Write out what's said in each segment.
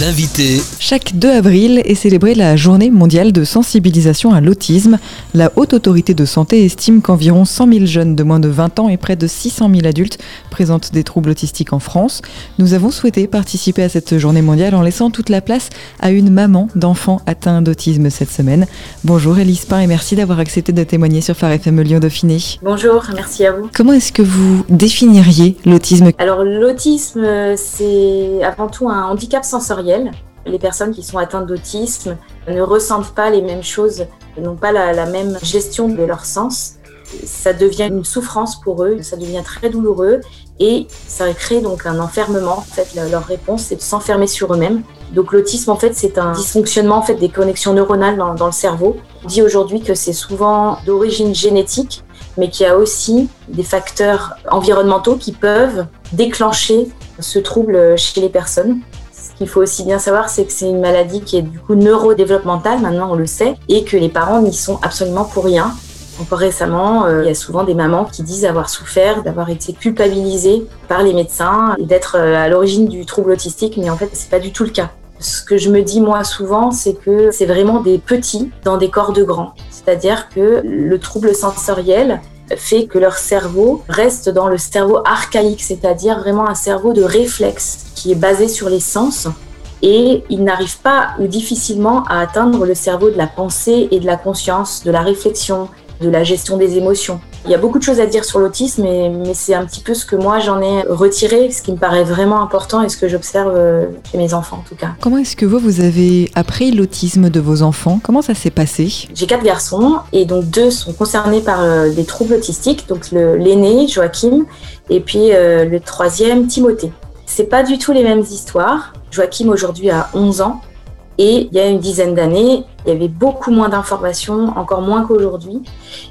L'invité. Chaque 2 avril est célébrée la journée mondiale de sensibilisation à l'autisme. La Haute Autorité de Santé estime qu'environ 100 000 jeunes de moins de 20 ans et près de 600 000 adultes présentent des troubles autistiques en France. Nous avons souhaité participer à cette journée mondiale en laissant toute la place à une maman d'enfants atteints d'autisme cette semaine. Bonjour Elise Pain et merci d'avoir accepté de témoigner sur Phare FM Lyon Dauphiné. Bonjour, merci à vous. Comment est-ce que vous définiriez l'autisme? Alors l'autisme, c'est avant tout un handicap sensoriel les personnes qui sont atteintes d'autisme ne ressentent pas les mêmes choses, n'ont pas la, même gestion de leur sens. Ça devient une souffrance pour eux, ça devient très douloureux et ça crée donc un enfermement. En fait, leur réponse, c'est de s'enfermer sur eux-mêmes. Donc l'autisme, en fait, c'est un dysfonctionnement des connexions neuronales dans, dans le cerveau. On dit aujourd'hui que c'est souvent d'origine génétique, mais qu'il y a aussi des facteurs environnementaux qui peuvent déclencher ce trouble chez les personnes. Ce qu'il faut aussi bien savoir, c'est que c'est une maladie qui est du coup neurodéveloppementale, maintenant on le sait, et que les parents n'y sont absolument pour rien. Encore récemment, euh, il y a souvent des mamans qui disent avoir souffert, d'avoir été culpabilisées par les médecins d'être euh, à l'origine du trouble autistique, mais en fait, c'est pas du tout le cas. Ce que je me dis moi souvent, c'est que c'est vraiment des petits dans des corps de grands. C'est-à-dire que le trouble sensoriel fait que leur cerveau reste dans le cerveau archaïque, c'est-à-dire vraiment un cerveau de réflexe qui est basé sur les sens. Et ils n'arrivent pas ou difficilement à atteindre le cerveau de la pensée et de la conscience, de la réflexion, de la gestion des émotions. Il y a beaucoup de choses à dire sur l'autisme, mais, c'est un petit peu ce que moi j'en ai retiré, ce qui me paraît vraiment important et ce que j'observe euh, chez mes enfants en tout cas. Comment est-ce que vous, vous avez appris l'autisme de vos enfants? Comment ça s'est passé? J'ai quatre garçons et donc deux sont concernés par euh, des troubles autistiques, donc l'aîné Joachim et puis euh, le troisième Timothée. C'est pas du tout les mêmes histoires. Joachim aujourd'hui a 11 ans et il y a une dizaine d'années, il y avait beaucoup moins d'informations, encore moins qu'aujourd'hui,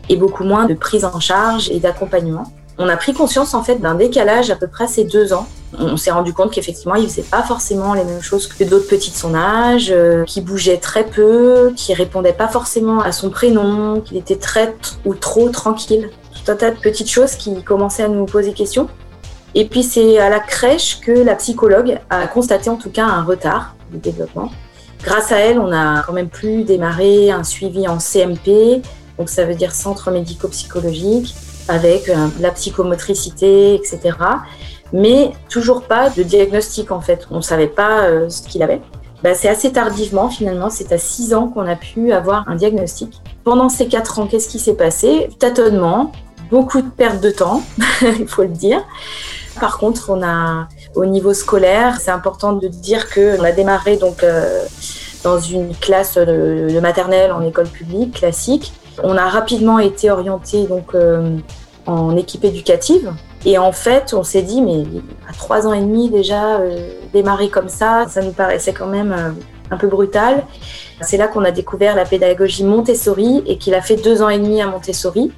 et beaucoup moins de prise en charge et d'accompagnement. On a pris conscience en fait d'un décalage à peu près ces deux ans. On s'est rendu compte qu'effectivement, il faisait pas forcément les mêmes choses que d'autres petits de son âge, euh, qui bougeait très peu, qui répondait pas forcément à son prénom, qu'il était très ou trop tranquille. Tout un tas de petites choses qui commençaient à nous poser question. Et puis c'est à la crèche que la psychologue a constaté en tout cas un retard de développement Grâce à elle, on a quand même pu démarrer un suivi en CMP, donc ça veut dire centre médico-psychologique, avec euh, la psychomotricité, etc. Mais toujours pas de diagnostic en fait. On ne savait pas euh, ce qu'il avait. Bah, c'est assez tardivement finalement, c'est à 6 ans qu'on a pu avoir un diagnostic. Pendant ces 4 ans, qu'est-ce qui s'est passé? Tâtonnement, beaucoup de perte de temps, il faut le dire. Par contre, on a au niveau scolaire, c'est important de dire que on a démarré donc euh, dans une classe de, maternelle en école publique classique. On a rapidement été orienté donc euh, en équipe éducative et en fait, on s'est dit mais à trois ans et demi déjà euh, démarrer comme ça, ça nous paraissait quand même un peu brutal. C'est là qu'on a découvert la pédagogie Montessori et qu'il a fait deux ans et demi à Montessori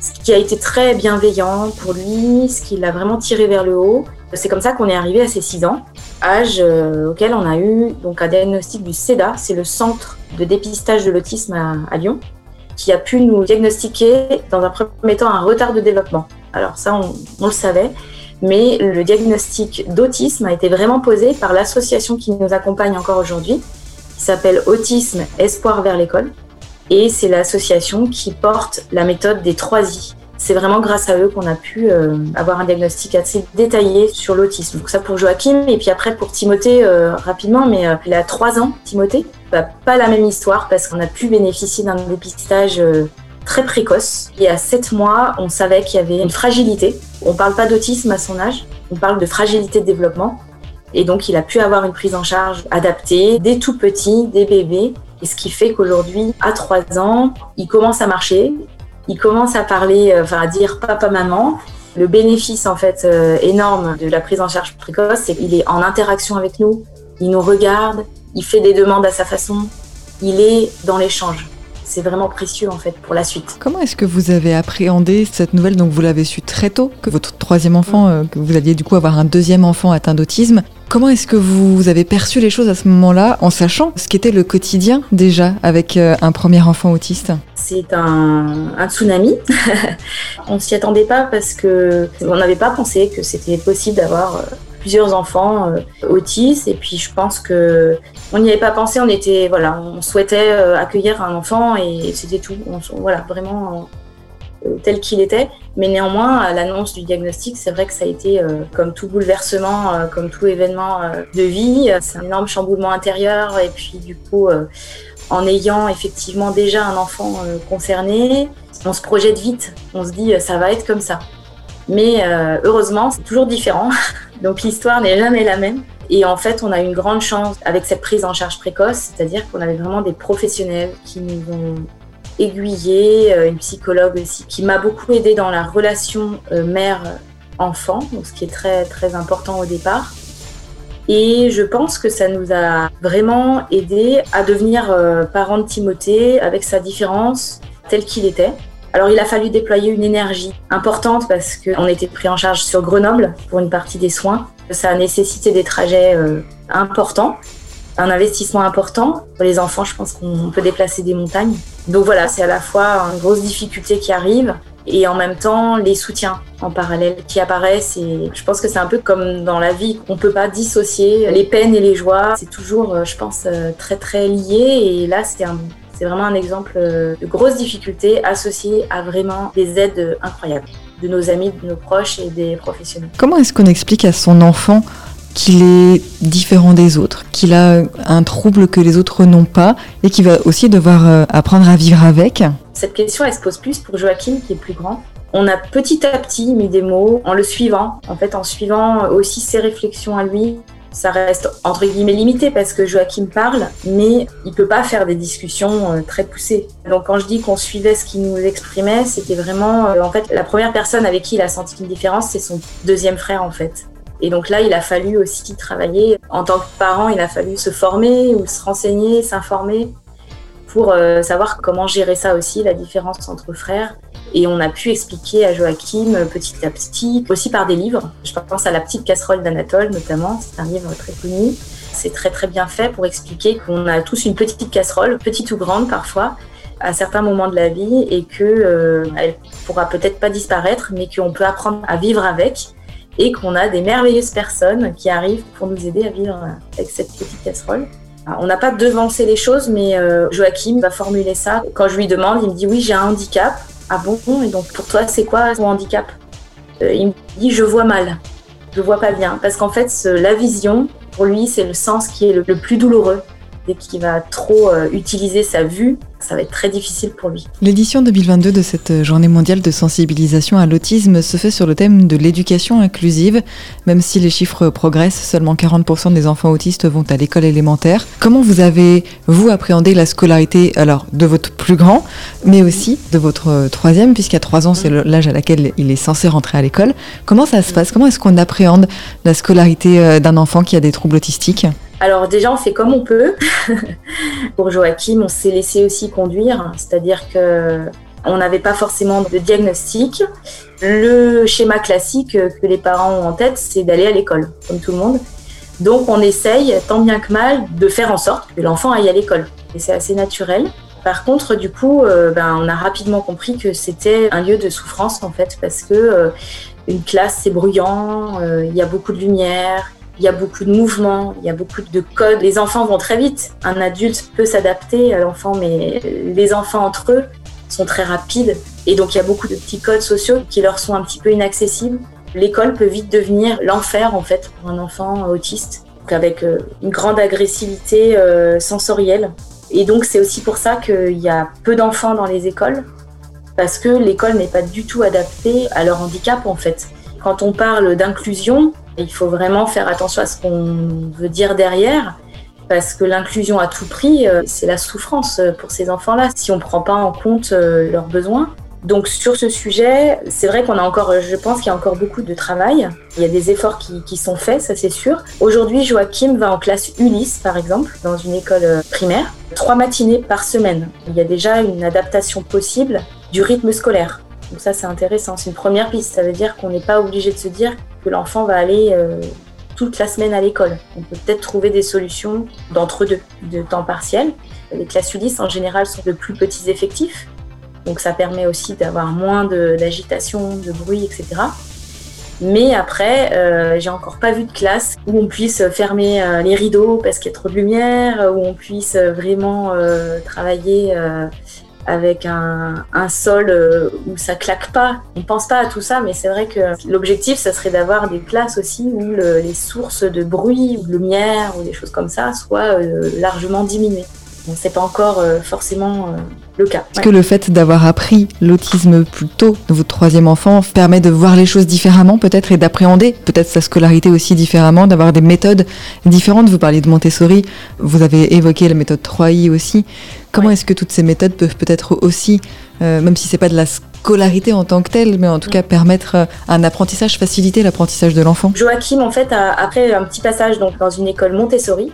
qui a été très bienveillant pour lui, ce qui l'a vraiment tiré vers le haut. C'est comme ça qu'on est arrivé à ses 6 ans, âge euh, auquel on a eu donc un diagnostic du CEDA, c'est le centre de dépistage de l'autisme à, Lyon, qui a pu nous diagnostiquer dans un premier temps un retard de développement. Alors ça, on le savait, mais le diagnostic d'autisme a été vraiment posé par l'association qui nous accompagne encore aujourd'hui, qui s'appelle Autisme Espoir vers l'école, et c'est l'association qui porte la méthode des trois I. C'est vraiment grâce à eux qu'on a pu euh, avoir un diagnostic assez détaillé sur l'autisme. Donc ça pour Joachim et puis après pour Timothée euh, rapidement, mais euh, il a trois ans, Timothée. Bah, pas la même histoire parce qu'on a pu bénéficier d'un dépistage très précoce. Et à 7 mois, on savait qu'il y avait une fragilité. On ne parle pas d'autisme à son âge, on parle de fragilité de développement. Et donc, il a pu avoir une prise en charge adaptée des tout petits, des bébés. Et ce qui fait qu'aujourd'hui, à 3 ans, il commence à marcher, il commence à parler, euh, enfin à dire papa, maman. Le bénéfice en fait euh, énorme de la prise en charge précoce, c'est qu'il est en interaction avec nous, il nous regarde, il fait des demandes à sa façon, il est dans l'échange. c'est vraiment précieux en fait pour la suite. Comment est-ce que vous avez appréhendé cette nouvelle? Donc vous l'avez su très tôt que votre troisième enfant, euh, que vous alliez du coup avoir un deuxième enfant atteint d'autisme. Comment est-ce que vous avez perçu les choses à ce moment-là, en sachant ce qu'était le quotidien déjà avec euh, un premier enfant autiste? C'est un, un, tsunami. on s'y attendait pas parce que on n'avait pas pensé que c'était possible d'avoir plusieurs enfants euh, autistes. Et puis je pense que on n'y avait pas pensé. On était voilà, on souhaitait euh, accueillir un enfant et c'était tout. voilà, vraiment euh, tel qu'il était. Mais néanmoins, à l'annonce du diagnostic, c'est vrai que ça a été comme tout bouleversement, comme tout événement de vie. C'est un énorme chamboulement intérieur. Et puis du coup, en ayant effectivement déjà un enfant concerné, on se projette vite. On se dit, ça va être comme ça. Mais heureusement, c'est toujours différent. Donc l'histoire n'est jamais la même. Et en fait, on a une grande chance avec cette prise en charge précoce, c'est-à-dire qu'on avait vraiment des professionnels qui nous ont aiguillés, euh, une psychologue aussi, qui m'a beaucoup aidé dans la relation euh, mère-enfant, ce qui est très très important au départ. Et je pense que ça nous a vraiment aidé à devenir euh, parents de Timothée avec sa différence tel qu'il était. Alors il a fallu déployer une énergie importante parce qu'on était pris en charge sur Grenoble pour une partie des soins. Ça a nécessité des trajets importants, un investissement important. Pour les enfants, je pense qu'on peut déplacer des montagnes. Donc voilà, c'est à la fois une grosse difficulté qui arrive et en même temps les soutiens en parallèle qui apparaissent et je pense que c'est un peu comme dans la vie on peut pas dissocier les peines et les joies c'est toujours euh, je pense euh, très très lié et là un c'est vraiment un exemple euh, de grosses difficultés associées à vraiment des aides incroyables de nos amis, de nos proches et des professionnels. Comment est-ce qu'on explique à son enfant qu'il est différent des autres, qu'il a un trouble que les autres n'ont pas et qu'il va aussi devoir euh, apprendre à vivre avec Cette question, elle se pose plus pour Joachim qui est plus grand. On a petit à petit mis des mots en le suivant, en fait en suivant aussi ses réflexions à lui, ça reste entre guillemets limité parce que Joachim parle, mais il peut pas faire des discussions euh, très poussées. Donc quand je dis qu'on suivait ce qu'il nous exprimait, c'était vraiment euh, en fait la première personne avec qui il a senti une différence, c'est son deuxième frère en fait. Et donc là, il a fallu aussi travailler. En tant que parent, il a fallu se former ou se renseigner, s'informer pour euh, savoir comment gérer ça aussi, la différence entre frères. Et on a pu expliquer à Joachim euh, petit à petit, aussi par des livres. Je pense à La petite casserole d'Anatole notamment, c'est un livre très connu. C'est très très bien fait pour expliquer qu'on a tous une petite casserole, petite ou grande parfois, à certains moments de la vie et que euh, elle pourra peut-être pas disparaître, mais qu'on peut apprendre à vivre avec et qu'on a des merveilleuses personnes qui arrivent pour nous aider à vivre avec cette petite casserole. On n'a pas devancé les choses, mais euh, Joachim va formuler ça. Quand je lui demande, il me dit oui, j'ai un handicap. Ah bon? Et donc pour toi, c'est quoi ton handicap? Euh, Il me dit je vois mal, je vois pas bien, parce qu'en fait, la vision, pour lui, c'est le sens qui est le plus douloureux. Dès qu'il va trop euh, utiliser sa vue, ça va être très difficile pour lui. L'édition 2022 de cette journée mondiale de sensibilisation à l'autisme se fait sur le thème de l'éducation inclusive. Même si les chiffres progressent, seulement 40% des enfants autistes vont à l'école élémentaire. Comment vous avez, vous, appréhendé la scolarité alors de votre plus grand, mais aussi de votre troisième, puisqu'à 3 ans, c'est l'âge à laquelle il est censé rentrer à l'école. Comment ça se passe? Comment est-ce qu'on appréhende la scolarité euh, d'un enfant qui a des troubles autistiques? Alors déjà, on fait comme on peut. Pour Joachim, on s'est laissé aussi conduire, c'est-à-dire que on n'avait pas forcément de diagnostic. Le schéma classique que les parents ont en tête, c'est d'aller à l'école, comme tout le monde. Donc on essaye, tant bien que mal, de faire en sorte que l'enfant aille à l'école. Et c'est assez naturel. Par contre, du coup, euh, ben, on a rapidement compris que c'était un lieu de souffrance, en fait, parce que euh, une classe, c'est bruyant, euh, il y a beaucoup de lumière, il y a beaucoup de mouvements, il y a beaucoup de codes. Les enfants vont très vite. Un adulte peut s'adapter à l'enfant, mais les enfants entre eux sont très rapides. Et donc, il y a beaucoup de petits codes sociaux qui leur sont un petit peu inaccessibles. L'école peut vite devenir l'enfer, en fait, pour un enfant autiste, avec euh, une grande agressivité euh, sensorielle. Et donc, c'est aussi pour ça qu'il y a peu d'enfants dans les écoles, parce que l'école n'est pas du tout adaptée à leur handicap, en fait. Quand on parle d'inclusion, il faut vraiment faire attention à ce qu'on veut dire derrière, parce que l'inclusion à tout prix, euh, c'est la souffrance pour ces enfants-là, si on ne prend pas en compte euh, leurs besoins. Donc sur ce sujet, c'est vrai qu'on a encore, je pense qu'il y a encore beaucoup de travail. Il y a des efforts qui, sont faits, ça c'est sûr. Aujourd'hui, Joachim va en classe Ulysse, par exemple, dans une école euh, primaire, trois matinées par semaine. Il y a déjà une adaptation possible du rythme scolaire. Donc ça c'est intéressant, c'est une première piste. Ça veut dire qu'on n'est pas obligé de se dire l'enfant va aller euh, toute la semaine à l'école. On peut peut-être trouver des solutions d'entre-deux, de temps partiel. Les classes Ulysse en général sont de plus petits effectifs, donc ça permet aussi d'avoir moins d'agitation, de, bruit, etc. Mais après, euh, j'ai encore pas vu de classe où on puisse fermer euh, les rideaux parce qu'il y a trop de lumière, où on puisse vraiment travailler avec un, sol où ça claque pas. On pense pas à tout ça, mais c'est vrai que l'objectif, ça serait d'avoir des classes aussi où les sources de bruit ou de lumière ou des choses comme ça soient largement diminuées. Donc c'est pas encore forcément le cas. Est-ce que le fait d'avoir appris l'autisme plus tôt de votre troisième enfant permet de voir les choses différemment peut-être et d'appréhender peut-être sa scolarité aussi différemment, d'avoir des méthodes différentes? Vous parliez de Montessori, vous avez évoqué la méthode 3i aussi. Comment est-ce que toutes ces méthodes peuvent peut-être aussi, euh, même si c'est pas de la scolarité en tant que telle, mais en tout cas permettre euh, un apprentissage, faciliter l'apprentissage de l'enfant? Joachim, en fait, après un petit passage donc, dans une école Montessori,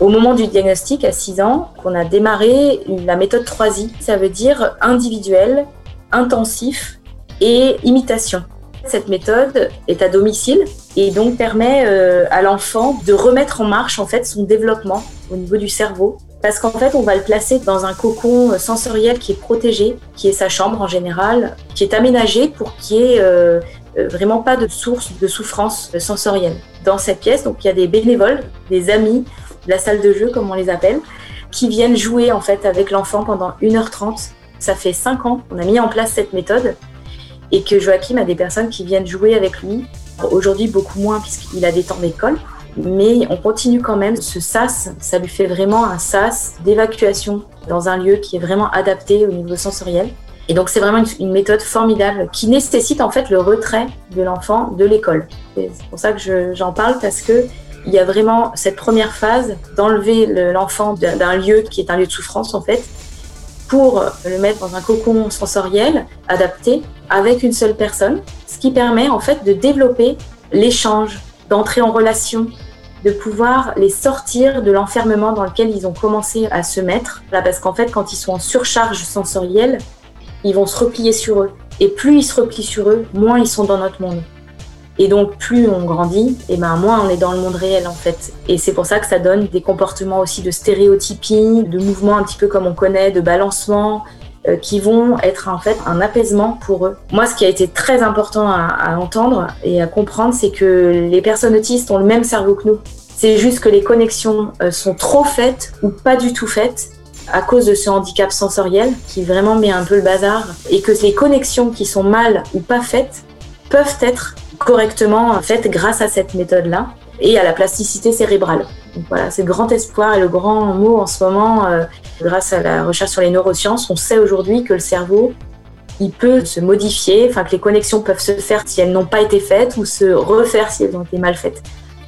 au moment du diagnostic, à 6 ans, qu'on a démarré la méthode 3I. Ça veut dire individuel, intensif et imitation. Cette méthode est à domicile et donc permet euh, à l'enfant de remettre en marche en fait son développement au niveau du cerveau parce qu'en fait on va le placer dans un cocon sensoriel qui est protégé, qui est sa chambre en général, qui est aménagé pour qu'il n'y ait euh, euh, vraiment pas de source de souffrance sensorielle. Dans cette pièce, donc il y a des bénévoles, des amis la salle de jeu, comme on les appelle, qui viennent jouer en fait avec l'enfant pendant 1h30. Ça fait 5 ans qu'on a mis en place cette méthode et que Joachim a des personnes qui viennent jouer avec lui. Aujourd'hui, beaucoup moins puisqu'il a des temps d'école, mais on continue quand même. Ce SAS, ça lui fait vraiment un SAS d'évacuation dans un lieu qui est vraiment adapté au niveau sensoriel. Et donc c'est vraiment une, méthode formidable qui nécessite en fait le retrait de l'enfant de l'école. C'est pour ça que j'en parle parce que il y a vraiment cette première phase d'enlever l'enfant d'un lieu qui est un lieu de souffrance en fait, pour le mettre dans un cocon sensoriel adapté avec une seule personne, ce qui permet en fait de développer l'échange, d'entrer en relation, de pouvoir les sortir de l'enfermement dans lequel ils ont commencé à se mettre. Là, parce qu'en fait, quand ils sont en surcharge sensorielle, ils vont se replier sur eux. Et plus ils se replient sur eux, moins ils sont dans notre monde. Et donc, plus on grandit, et ben moins on est dans le monde réel en fait. Et c'est pour ça que ça donne des comportements aussi de stéréotypie, de mouvements un petit peu comme on connaît, de balancement, euh, qui vont être en fait un apaisement pour eux. Moi, ce qui a été très important à, à entendre et à comprendre, c'est que les personnes autistes ont le même cerveau que nous. C'est juste que les connexions euh, sont trop faites ou pas du tout faites à cause de ce handicap sensoriel qui vraiment met un peu le bazar et que les connexions qui sont mal ou pas faites peuvent être correctement faites grâce à cette méthode-là et à la plasticité cérébrale. Voilà, c'est le grand espoir et le grand mot en ce moment, euh, grâce à la recherche sur les neurosciences, on sait aujourd'hui que le cerveau, il peut se modifier, enfin que les connexions peuvent se faire si elles n'ont pas été faites ou se refaire si elles ont été mal faites.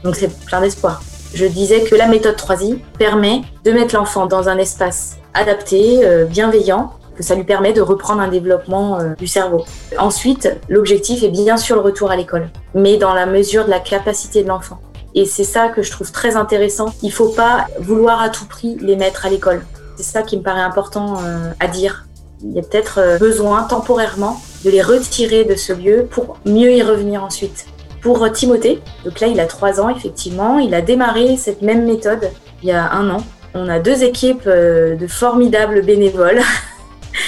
Donc c'est plein d'espoir. Je disais que la méthode 3i permet de mettre l'enfant dans un espace adapté, euh, bienveillant, que ça lui permet de reprendre un développement euh, du cerveau. Ensuite, l'objectif est bien sûr le retour à l'école, mais dans la mesure de la capacité de l'enfant. Et c'est ça que je trouve très intéressant. Il ne faut pas vouloir à tout prix les mettre à l'école. C'est ça qui me paraît important euh, à dire. Il y a peut-être euh, besoin temporairement de les retirer de ce lieu pour mieux y revenir ensuite. Pour Timothée, donc là il a trois ans effectivement, il a démarré cette même méthode il y a un an. On a deux équipes de formidables bénévoles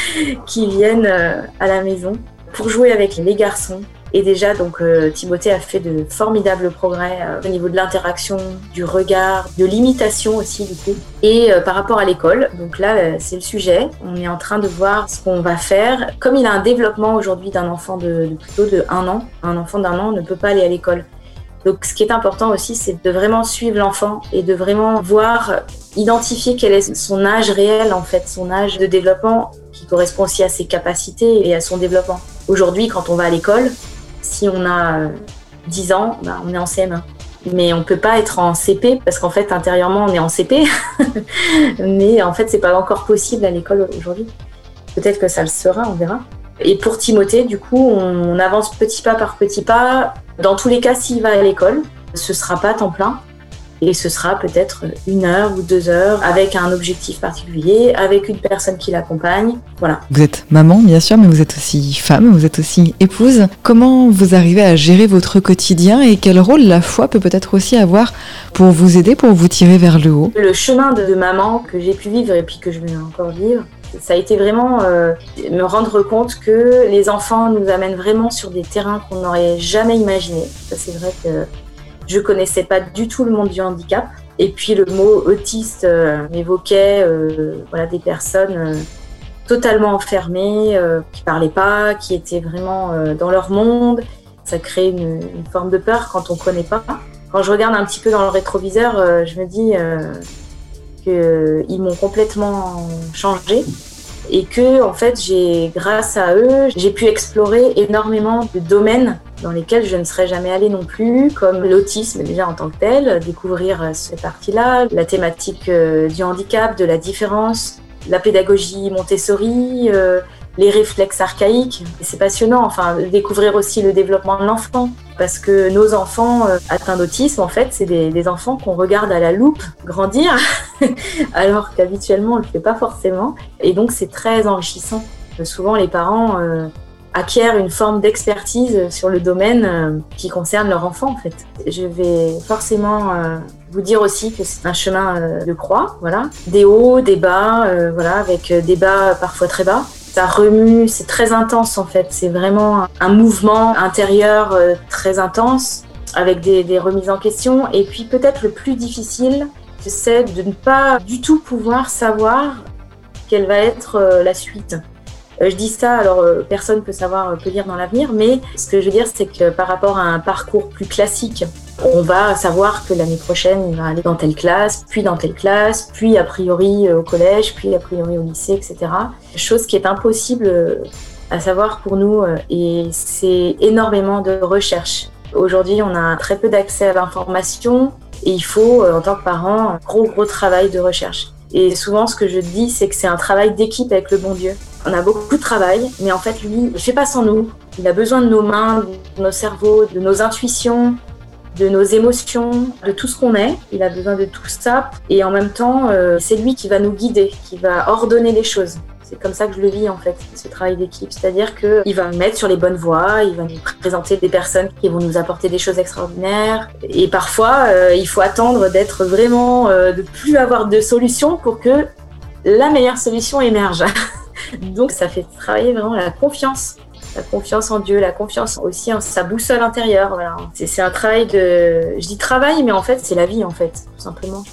qui viennent euh, à la maison pour jouer avec les garçons. Et déjà, donc, euh, Timothée a fait de formidables progrès euh, au niveau de l'interaction, du regard, de l'imitation aussi, du coup. Et par rapport à l'école, donc là, c'est le sujet. On est en train de voir ce qu'on va faire. Comme il a un développement aujourd'hui d'un enfant de, plutôt de un an, un enfant d'un an ne peut pas aller à l'école. Donc, ce qui est important aussi, c'est de vraiment suivre l'enfant et de vraiment voir, identifier quel est son âge réel, en fait, son âge de développement qui correspond aussi à ses capacités et à son développement. Aujourd'hui, quand on va à l'école, si on a 10 ans, bah, on est en CM1. Mais on peut pas être en CP parce qu'en fait, intérieurement, on est en CP. Mais en fait, c'est pas encore possible à l'école aujourd'hui. Peut-être que ça le sera, on verra. Et pour Timothée, du coup, on avance petit pas par petit pas. Dans tous les cas, s'il va à l'école, ce sera pas temps plein et ce sera peut-être une heure ou deux heures avec un objectif particulier, avec une personne qui l'accompagne. Voilà. Vous êtes maman, bien sûr, mais vous êtes aussi femme, vous êtes aussi épouse. Comment vous arrivez à gérer votre quotidien et quel rôle la foi peut peut-être aussi avoir pour vous aider, pour vous tirer vers le haut? Le chemin de maman que j'ai pu vivre et puis que je vais encore vivre, ça a été vraiment euh, me rendre compte que les enfants nous amènent vraiment sur des terrains qu'on n'aurait jamais imaginés. Ça, c'est vrai que je connaissais pas du tout le monde du handicap. Et puis le mot autiste euh, m'évoquait euh, voilà, des personnes euh, totalement enfermées, qui parlaient pas, qui étaient vraiment dans leur monde. Ça crée une, forme de peur quand on connaît pas. Quand je regarde un petit peu dans le rétroviseur, je me dis qu'ils m'ont complètement changé et que en fait j'ai grâce à eux j'ai pu explorer énormément de domaines dans lesquels je ne serais jamais allée non plus, comme l'autisme déjà en tant que tel, découvrir euh, cette partie-là, la thématique euh, du handicap, de la différence, la pédagogie Montessori, euh, les réflexes archaïques. C'est passionnant, enfin, découvrir aussi le développement de l'enfant, parce que nos enfants atteints d'autisme, en fait, c'est des, enfants qu'on regarde à la loupe grandir, alors qu'habituellement on le fait pas forcément, et donc c'est très enrichissant. Souvent, les parents acquièrent une forme d'expertise sur le domaine euh, qui concerne leur enfant en fait. Je vais forcément euh, vous dire aussi que c'est un chemin euh, de croix, voilà, des hauts, des bas, voilà, avec des bas parfois très bas. Ça remue, c'est très intense en fait. C'est vraiment un mouvement intérieur très intense avec des, des remises en question. Et puis peut-être le plus difficile, c'est de ne pas du tout pouvoir savoir quelle va être la suite. Euh, je dis ça, alors euh, personne peut savoir, euh, peut lire dans l'avenir, mais ce que je veux dire, c'est que par rapport à un parcours plus classique, on va savoir que l'année prochaine, il va aller dans telle classe, puis dans telle classe, puis a priori au collège, puis a priori au lycée, etc. Chose qui est impossible à savoir pour nous et c'est énormément de recherche. Aujourd'hui, on a très peu d'accès à l'information et il faut, en tant que parent, un gros, gros travail de recherche. Et souvent, ce que je dis, c'est que c'est un travail d'équipe avec le bon Dieu. On a beaucoup de travail, mais en fait, lui, il ne fait pas sans nous. Il a besoin de nos mains, de nos cerveaux, de nos intuitions, de nos émotions, de tout ce qu'on est. Il a besoin de tout ça. Et en même temps, euh, c'est lui qui va nous guider, qui va ordonner les choses. C'est comme ça que je le vis en fait, ce travail d'équipe. C'est-à-dire qu'il va me mettre sur les bonnes voies, il va nous présenter des personnes qui vont nous apporter des choses extraordinaires. Et parfois, euh, il faut attendre d'être vraiment, euh, de plus avoir de solutions pour que la meilleure solution émerge. Donc ça fait travailler vraiment la confiance. La confiance en Dieu, la confiance aussi en sa boussole intérieure. C'est un travail de. Je dis travail, mais en fait, c'est la vie, en fait, tout simplement.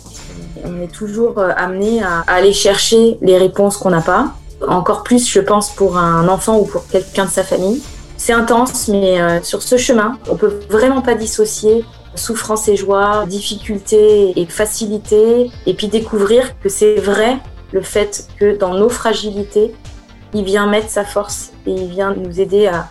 On est toujours euh, amené à aller chercher les réponses qu'on n'a pas. Encore plus, je pense, pour un enfant ou pour quelqu'un de sa famille. C'est intense, mais euh, sur ce chemin, on peut vraiment pas dissocier souffrance et joie, difficulté et facilité, et puis découvrir que c'est vrai le fait que dans nos fragilités, il vient mettre sa force et il vient nous aider à,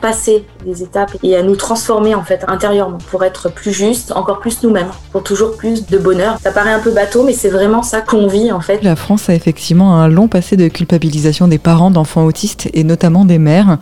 passer des étapes et à nous transformer en fait intérieurement pour être plus juste, encore plus nous-mêmes, pour toujours plus de bonheur. Ça paraît un peu bateau, mais c'est vraiment ça qu'on vit en fait. La France a effectivement un long passé de culpabilisation des parents d'enfants autistes et notamment des mères.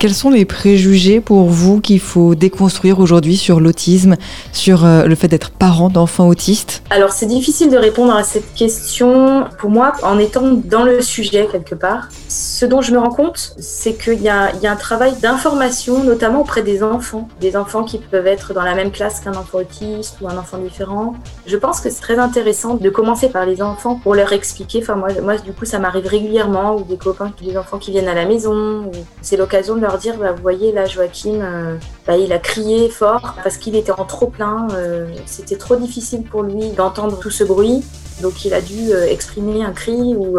Quels sont les préjugés pour vous qu'il faut déconstruire aujourd'hui sur l'autisme, sur euh, le fait d'être parent d'enfants autistes? Alors c'est difficile de répondre à cette question pour moi en étant dans le sujet quelque part. Ce dont je me rends compte, c'est qu'il y, a un travail d'information, notamment auprès des enfants, des enfants qui peuvent être dans la même classe qu'un enfant autiste ou un enfant différent. Je pense que c'est très intéressant de commencer par les enfants pour leur expliquer. Enfin moi, moi du coup ça m'arrive régulièrement ou des copains, des enfants qui viennent à la maison. C'est l'occasion de leur dire, bah, vous voyez, là, Joachim, euh, bah, il a crié fort parce qu'il était en trop plein. Euh, c'était trop difficile pour lui d'entendre tout ce bruit. Donc, il a dû euh, exprimer un cri ou,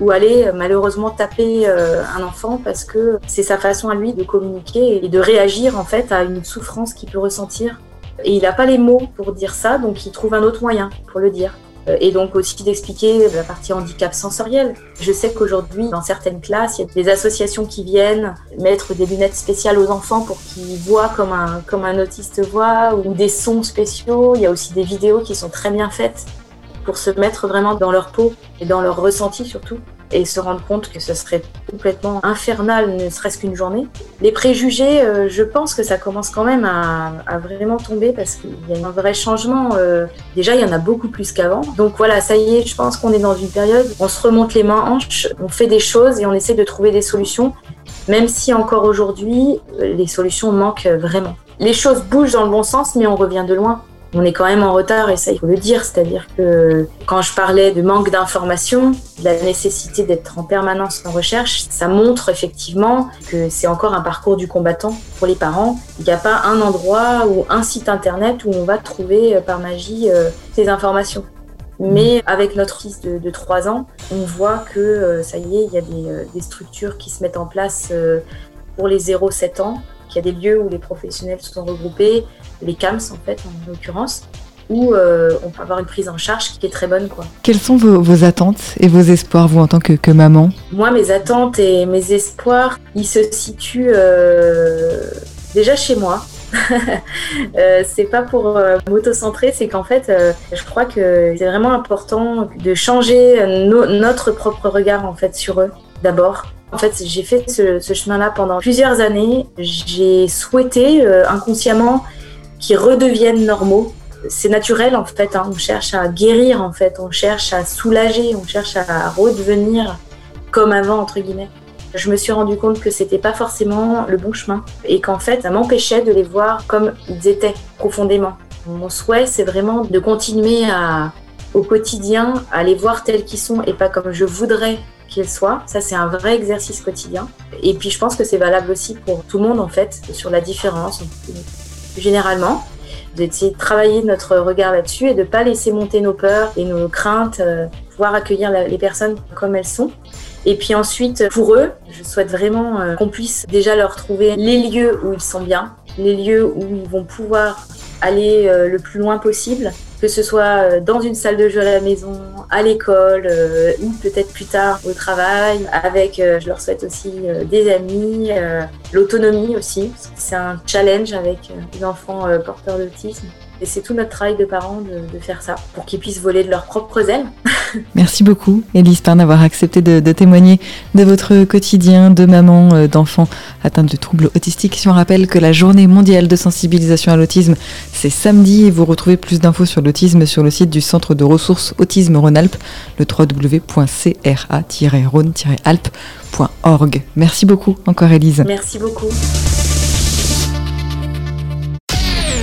ou aller malheureusement taper un enfant parce que c'est sa façon à lui de communiquer et de réagir en fait à une souffrance qu'il peut ressentir. Et il n'a pas les mots pour dire ça, donc il trouve un autre moyen pour le dire. Euh, et donc aussi d'expliquer la partie handicap sensoriel. Je sais qu'aujourd'hui, dans certaines classes, il y a des associations qui viennent mettre des lunettes spéciales aux enfants pour qu'ils voient comme un, comme un autiste voit, ou des sons spéciaux. Il y a aussi des vidéos qui sont très bien faites pour se mettre vraiment dans leur peau et dans leur ressenti surtout. Et se rendre compte que ce serait complètement infernal, ne serait-ce qu'une journée. Les préjugés, euh, je pense que ça commence quand même à, vraiment tomber parce qu'il y a un vrai changement. Euh, déjà, il y en a beaucoup plus qu'avant. Donc voilà, ça y est, je pense qu'on est dans une période où on se remonte les mains hanches, on fait des choses et on essaie de trouver des solutions, même si encore aujourd'hui, les solutions manquent vraiment. Les choses bougent dans le bon sens, mais on revient de loin on est quand même en retard et ça il faut le dire, c'est-à-dire que quand je parlais de manque d'information, de la nécessité d'être en permanence en recherche, ça montre effectivement que c'est encore un parcours du combattant pour les parents. Il n'y a pas un endroit ou un site internet où on va trouver euh, par magie euh, ces informations. Mais avec notre fils de, de 3 ans, on voit que euh, ça y est, il y a des, des, structures qui se mettent en place pour les 0-7 ans il y a des lieux où les professionnels sont regroupés, les CAMS en fait en l'occurrence, où euh, on peut avoir une prise en charge qui est très bonne. Quoi. Quelles sont vos, attentes et vos espoirs, vous, en tant que, maman? Moi, mes attentes et mes espoirs, ils se situent euh, déjà chez moi. euh, c'est pas pour euh, m'auto-centrer, c'est qu'en fait, je crois que c'est vraiment important de changer notre propre regard en fait sur eux d'abord en fait, j'ai fait ce, chemin-là pendant plusieurs années. J'ai souhaité euh, inconsciemment qu'ils redeviennent normaux. C'est naturel en fait. Hein. On cherche à guérir en fait. On cherche à soulager. On cherche à redevenir comme avant entre guillemets. Je me suis rendu compte que c'était pas forcément le bon chemin et qu'en fait, ça m'empêchait de les voir comme ils étaient profondément. Mon souhait, c'est vraiment de continuer au quotidien, à les voir tels qu'ils sont et pas comme je voudrais qu'il soit. Ça, c'est un vrai exercice quotidien. Et puis, je pense que c'est valable aussi pour tout le monde, en fait, sur la différence. Généralement, d'essayer de travailler notre regard là-dessus et de ne pas laisser monter nos peurs et nos craintes, euh, pouvoir accueillir les personnes comme elles sont. Et puis ensuite, pour eux, je souhaite vraiment euh, qu'on puisse déjà leur trouver les lieux où ils sont bien, les lieux où ils vont pouvoir aller euh, le plus loin possible, que ce soit euh, dans une salle de jeu à la maison, à l'école euh, ou peut-être plus tard au travail, avec, je leur souhaite aussi des amis, l'autonomie aussi, c'est un challenge avec les enfants porteurs d'autisme. Et c'est tout notre travail de parents de, faire ça, pour qu'ils puissent voler de leurs propres ailes. Merci beaucoup, Elise Pern, d'avoir accepté de, témoigner de votre quotidien de maman euh, d'enfants atteints de troubles autistiques. Si on rappelle que la journée mondiale de sensibilisation à l'autisme, c'est samedi et vous retrouvez plus d'infos sur l'autisme sur le site du Centre de ressources Autisme Rhône-Alpes, le www.cra-rhône-alpes.org. Merci beaucoup encore, Elise. Merci beaucoup.